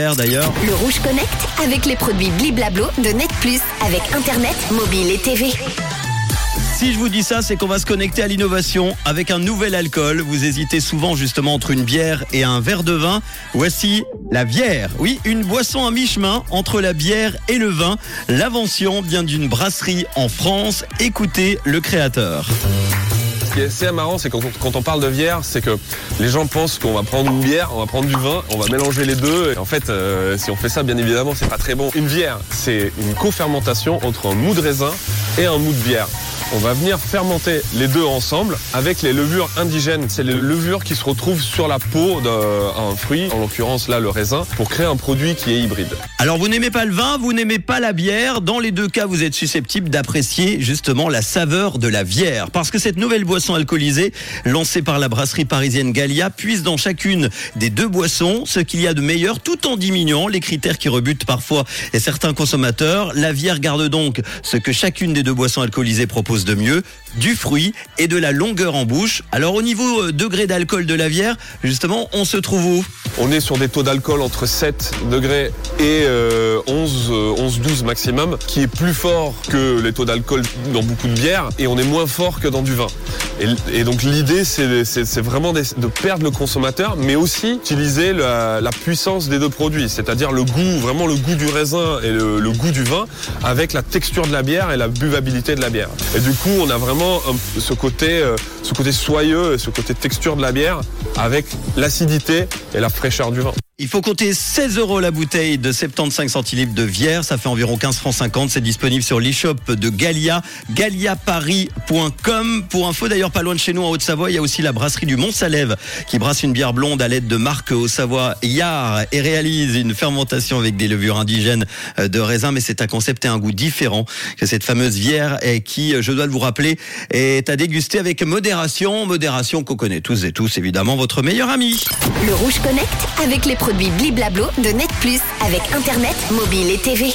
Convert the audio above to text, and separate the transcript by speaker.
Speaker 1: D'ailleurs,
Speaker 2: Le Rouge Connect avec les produits Bliblablo de Net Plus avec Internet, mobile et TV.
Speaker 1: si je vous dis ça, c'est qu'on va se connecter à l'innovation avec un nouvel alcool. Vous hésitez souvent justement entre une bière et un verre de vin. Voici la bière. Oui, une boisson à mi-chemin entre la bière et le vin. L'invention vient d'une brasserie en France. Écoutez le créateur.
Speaker 3: Qui est c'est quand, on- quand on parle de bière, c'est que les gens pensent qu'on va prendre une bière, on va prendre du vin, on va mélanger les deux. Et en fait, euh, si on fait ça, bien évidemment, c'est pas très bon. Une bière, c'est une co-fermentation entre un mou de raisin et un mou de bière. On va venir fermenter les deux ensemble avec les levures indigènes. C'est les levures qui se retrouvent sur la peau d'un fruit, en l'occurrence là le raisin, pour créer un produit qui est hybride.
Speaker 1: Alors vous n'aimez pas le vin, vous n'aimez pas la bière. Dans les deux cas, vous êtes susceptible d'apprécier justement la saveur de la bière. Parce que cette nouvelle boisson alcoolisée, lancée par la brasserie parisienne Gallia, puise dans chacune des deux boissons ce qu'il y a de meilleur tout en diminuant les critères qui rebutent parfois et certains consommateurs. La bière garde donc ce que chacune des deux boissons alcoolisées propose de mieux, du fruit et de la longueur en bouche. Alors au niveau euh, degré d'alcool de la bière, justement, on se trouve où?
Speaker 3: On est sur des taux d'alcool entre 7 degrés et euh, 11, euh, 11, 12 maximum, qui est plus fort que les taux d'alcool dans beaucoup de bières, et on est moins fort que dans du vin. Et, donc l'idée, c'est vraiment de perdre le consommateur, mais aussi utiliser la, puissance des deux produits, c'est-à-dire le goût, vraiment le goût du raisin et le, goût du vin, avec la texture de la bière et la buvabilité de la bière. Et du coup, on a vraiment ce côté, euh, ce côté soyeux, ce côté texture de la bière, avec l'acidité et la fraîcheur du vin.
Speaker 1: Il faut compter 16 euros la bouteille de 75 centilitres de Vière. Ça fait environ 15 francs 50. C'est disponible sur l'e-shop de Gallia, galliaparis.com. Pour info, d'ailleurs, pas loin de chez nous en Haute-Savoie, il y a aussi la brasserie du Mont-Salève qui brasse une bière blonde à l'aide de marque Haute-Savoie Yard et réalise une fermentation avec des levures indigènes euh, de raisin. Mais c'est un concept et un goût différent que cette fameuse bière et qui, euh, je dois vous rappeler, est à déguster avec modération. Modération qu'on connaît tous et tous, évidemment, votre meilleur ami.
Speaker 2: Le produits Bliblablo de Net Plus avec Internet, mobile et TV.